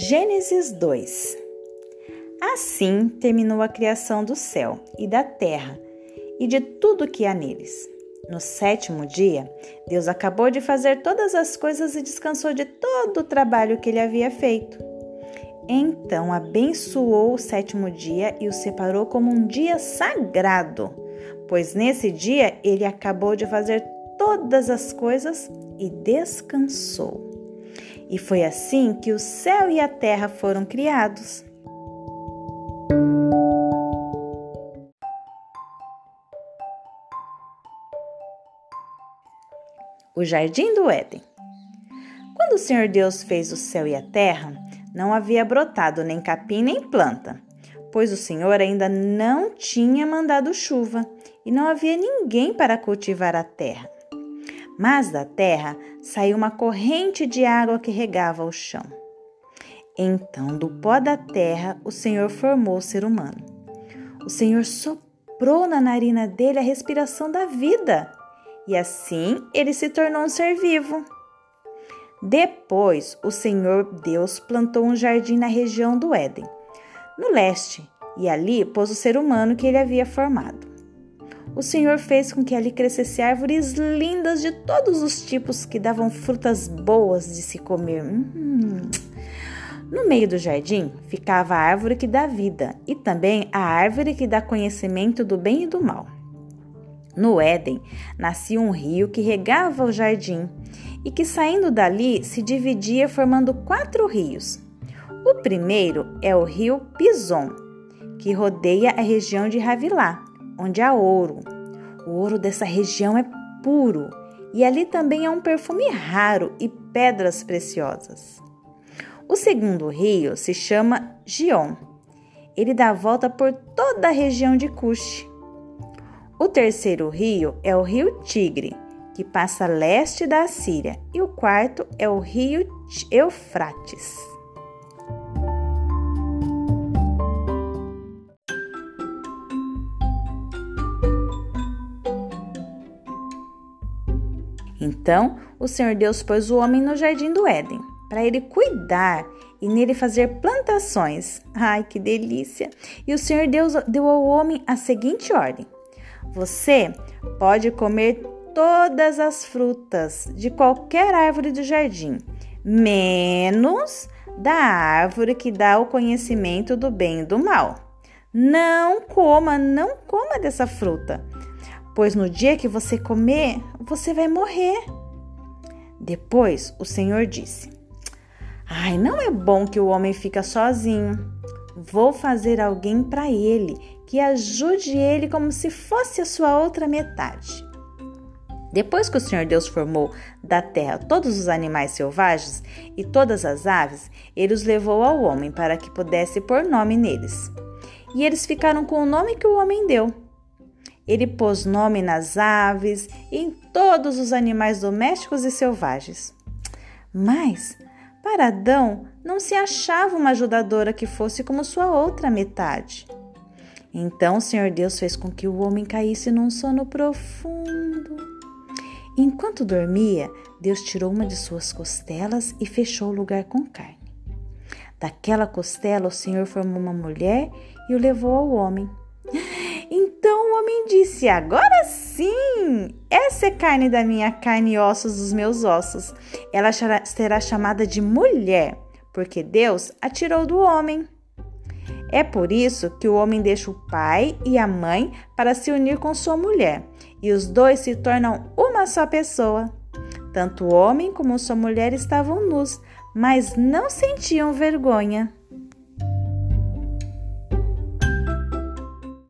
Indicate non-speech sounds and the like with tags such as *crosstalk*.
Gênesis 2 Assim terminou a criação do céu e da terra e de tudo que há neles. No sétimo dia, Deus acabou de fazer todas as coisas e descansou de todo o trabalho que ele havia feito. Então abençoou o sétimo dia e o separou como um dia sagrado, pois nesse dia ele acabou de fazer todas as coisas e descansou. E foi assim que o céu e a terra foram criados. O Jardim do Éden. Quando o Senhor Deus fez o céu e a terra, não havia brotado nem capim nem planta, pois o Senhor ainda não tinha mandado chuva e não havia ninguém para cultivar a terra mas da terra saiu uma corrente de água que regava o chão. Então, do pó da terra, o Senhor formou o ser humano. O Senhor soprou na narina dele a respiração da vida, e assim ele se tornou um ser vivo. Depois, o Senhor Deus plantou um jardim na região do Éden, no leste, e ali pôs o ser humano que ele havia formado o Senhor fez com que ali crescessem árvores lindas de todos os tipos que davam frutas boas de se comer. Hum. No meio do jardim ficava a árvore que dá vida e também a árvore que dá conhecimento do bem e do mal. No Éden nascia um rio que regava o jardim e que saindo dali se dividia formando quatro rios. O primeiro é o rio Pison, que rodeia a região de Ravilá onde há ouro. O ouro dessa região é puro e ali também há um perfume raro e pedras preciosas. O segundo rio se chama Gion. Ele dá a volta por toda a região de Cush. O terceiro rio é o rio Tigre, que passa leste da Síria, e o quarto é o rio Eufrates. Então o Senhor Deus pôs o homem no jardim do Éden, para ele cuidar e nele fazer plantações. Ai, que delícia! E o Senhor Deus deu ao homem a seguinte ordem: Você pode comer todas as frutas de qualquer árvore do jardim, menos da árvore que dá o conhecimento do bem e do mal. Não coma, não coma dessa fruta pois no dia que você comer, você vai morrer. Depois o Senhor disse: Ai, não é bom que o homem fica sozinho. Vou fazer alguém para ele que ajude ele como se fosse a sua outra metade. Depois que o Senhor Deus formou da terra todos os animais selvagens e todas as aves, ele os levou ao homem para que pudesse pôr nome neles. E eles ficaram com o nome que o homem deu. Ele pôs nome nas aves e em todos os animais domésticos e selvagens. Mas, para Adão, não se achava uma ajudadora que fosse como sua outra metade. Então o Senhor Deus fez com que o homem caísse num sono profundo. Enquanto dormia, Deus tirou uma de suas costelas e fechou o lugar com carne. Daquela costela, o Senhor formou uma mulher e o levou ao homem. *laughs* Homem disse: Agora sim! Essa é carne da minha carne e ossos dos meus ossos. Ela será chamada de mulher, porque Deus a tirou do homem. É por isso que o homem deixa o pai e a mãe para se unir com sua mulher, e os dois se tornam uma só pessoa. Tanto o homem como sua mulher estavam nus, mas não sentiam vergonha.